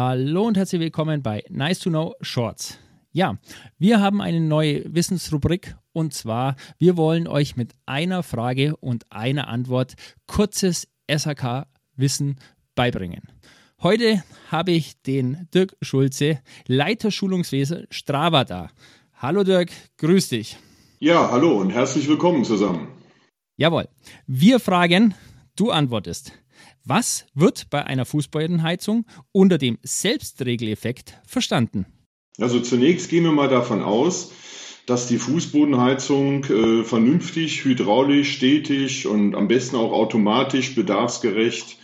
Hallo und herzlich willkommen bei Nice to Know Shorts. Ja, wir haben eine neue Wissensrubrik und zwar, wir wollen euch mit einer Frage und einer Antwort kurzes SAK-Wissen beibringen. Heute habe ich den Dirk Schulze, Leiter Schulungswesen Strava da. Hallo Dirk, grüß dich. Ja, hallo und herzlich willkommen zusammen. Jawohl. Wir fragen, du antwortest. Was wird bei einer Fußbodenheizung unter dem Selbstregeleffekt verstanden? Also zunächst gehen wir mal davon aus, dass die Fußbodenheizung äh, vernünftig, hydraulisch, stetig und am besten auch automatisch bedarfsgerecht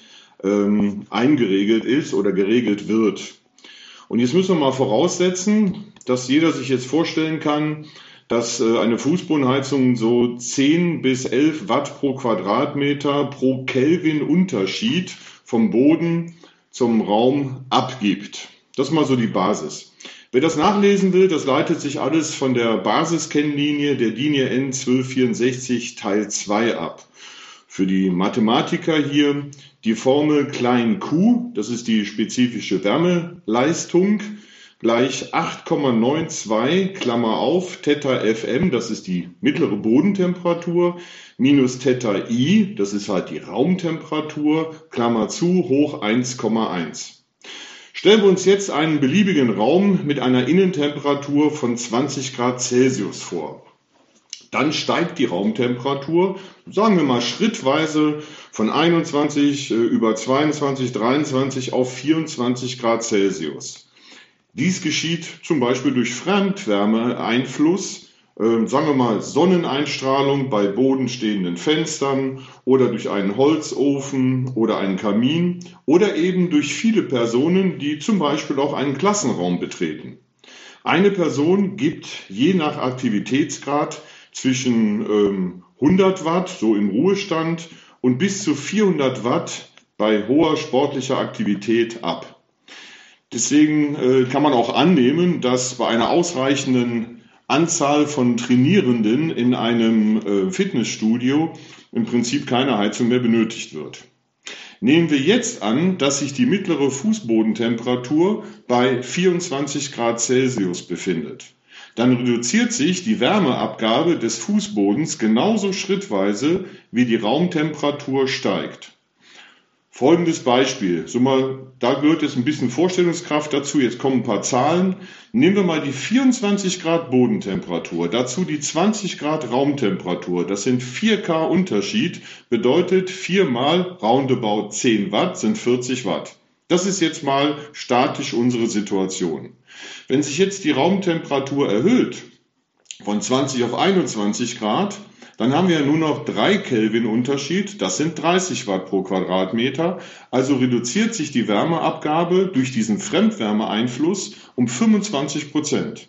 ähm, eingeregelt ist oder geregelt wird. Und jetzt müssen wir mal voraussetzen, dass jeder sich jetzt vorstellen kann, dass äh, eine Fußbodenheizung so 10 bis 11 Watt pro Quadratmeter pro Kelvin Unterschied vom Boden zum Raum abgibt. Das ist mal so die Basis. Wer das nachlesen will, das leitet sich alles von der Basiskennlinie der Linie N1264 Teil 2 ab. Für die Mathematiker hier die Formel klein q, das ist die spezifische Wärmeleistung, gleich 8,92 Klammer auf Theta Fm, das ist die mittlere Bodentemperatur, minus Theta I, das ist halt die Raumtemperatur, Klammer zu, hoch 1,1. Stellen wir uns jetzt einen beliebigen Raum mit einer Innentemperatur von 20 Grad Celsius vor. Dann steigt die Raumtemperatur, sagen wir mal schrittweise von 21 äh, über 22, 23 auf 24 Grad Celsius. Dies geschieht zum Beispiel durch Fremdwärmeeinfluss, äh, sagen wir mal Sonneneinstrahlung bei bodenstehenden Fenstern oder durch einen Holzofen oder einen Kamin oder eben durch viele Personen, die zum Beispiel auch einen Klassenraum betreten. Eine Person gibt je nach Aktivitätsgrad zwischen ähm, 100 Watt, so im Ruhestand, und bis zu 400 Watt bei hoher sportlicher Aktivität ab. Deswegen äh, kann man auch annehmen, dass bei einer ausreichenden Anzahl von Trainierenden in einem äh, Fitnessstudio im Prinzip keine Heizung mehr benötigt wird. Nehmen wir jetzt an, dass sich die mittlere Fußbodentemperatur bei 24 Grad Celsius befindet. Dann reduziert sich die Wärmeabgabe des Fußbodens genauso schrittweise, wie die Raumtemperatur steigt. Folgendes Beispiel. So mal, da gehört jetzt ein bisschen Vorstellungskraft dazu. Jetzt kommen ein paar Zahlen. Nehmen wir mal die 24 Grad Bodentemperatur, dazu die 20 Grad Raumtemperatur. Das sind 4K Unterschied, bedeutet 4 mal roundabout 10 Watt sind 40 Watt. Das ist jetzt mal statisch unsere Situation. Wenn sich jetzt die Raumtemperatur erhöht von 20 auf 21 Grad, dann haben wir nur noch 3 Kelvin Unterschied, das sind 30 Watt pro Quadratmeter. Also reduziert sich die Wärmeabgabe durch diesen Fremdwärmeeinfluss um 25 Prozent.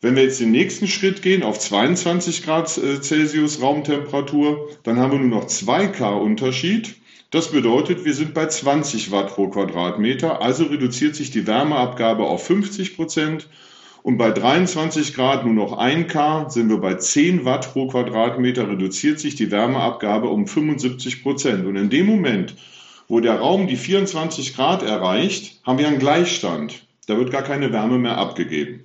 Wenn wir jetzt den nächsten Schritt gehen auf 22 Grad äh, Celsius Raumtemperatur, dann haben wir nur noch 2K Unterschied. Das bedeutet, wir sind bei 20 Watt pro Quadratmeter, also reduziert sich die Wärmeabgabe auf 50 Prozent und bei 23 Grad nur noch 1 K sind wir bei 10 Watt pro Quadratmeter, reduziert sich die Wärmeabgabe um 75 Prozent. Und in dem Moment, wo der Raum die 24 Grad erreicht, haben wir einen Gleichstand. Da wird gar keine Wärme mehr abgegeben.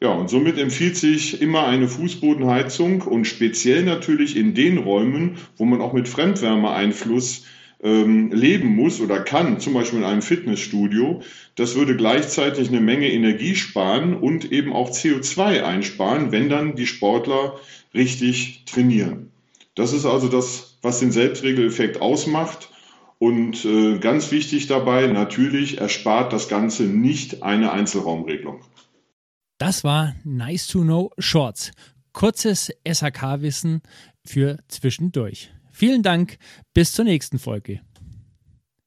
Ja, und somit empfiehlt sich immer eine Fußbodenheizung und speziell natürlich in den Räumen, wo man auch mit Fremdwärmeeinfluss ähm, leben muss oder kann, zum Beispiel in einem Fitnessstudio, das würde gleichzeitig eine Menge Energie sparen und eben auch CO2 einsparen, wenn dann die Sportler richtig trainieren. Das ist also das, was den Selbstregeleffekt ausmacht. Und äh, ganz wichtig dabei, natürlich erspart das Ganze nicht eine Einzelraumregelung. Das war Nice to Know Shorts. Kurzes SAK-Wissen für zwischendurch. Vielen Dank, bis zur nächsten Folge.